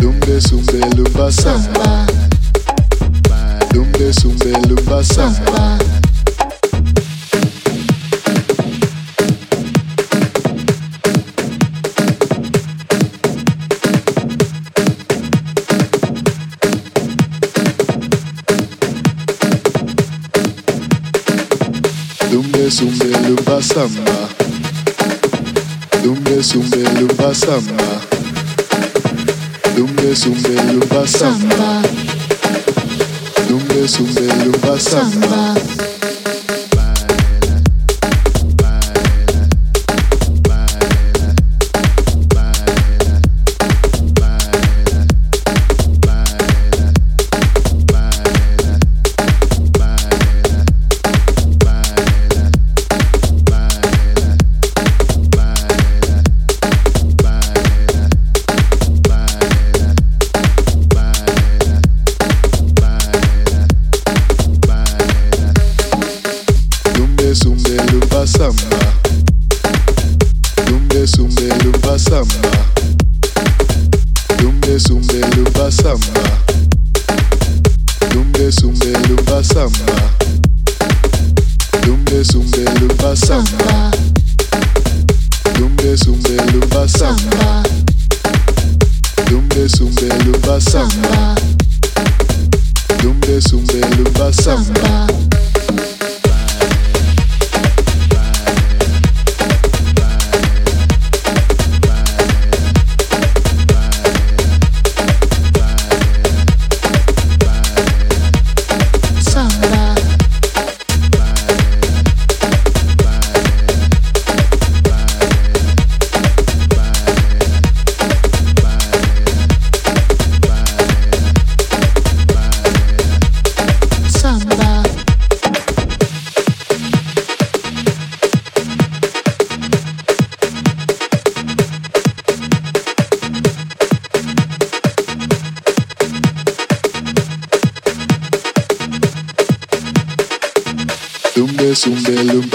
Dumbe sumbe lumba samba Dumbe sumbe lumba samba Dumbe sumbe lumba samba Dumbe sumbe lumba samba Dumbe sumbe lumba samba Dumbe sumbe sumbe lumba samba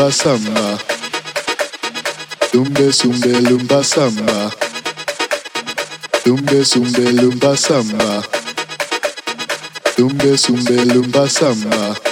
lumba samba Dumbe sumbe lumba samba Dumbe sumbe lumba samba Dumbe sumbe lumba samba